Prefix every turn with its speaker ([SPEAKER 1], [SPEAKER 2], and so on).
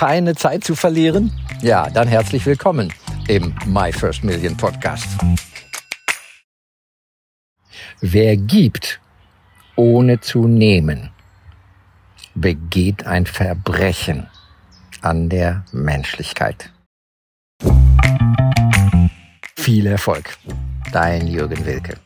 [SPEAKER 1] keine Zeit zu verlieren? Ja, dann herzlich willkommen im My First Million Podcast. Wer gibt, ohne zu nehmen, begeht ein Verbrechen an der Menschlichkeit. Viel Erfolg, dein Jürgen Wilke.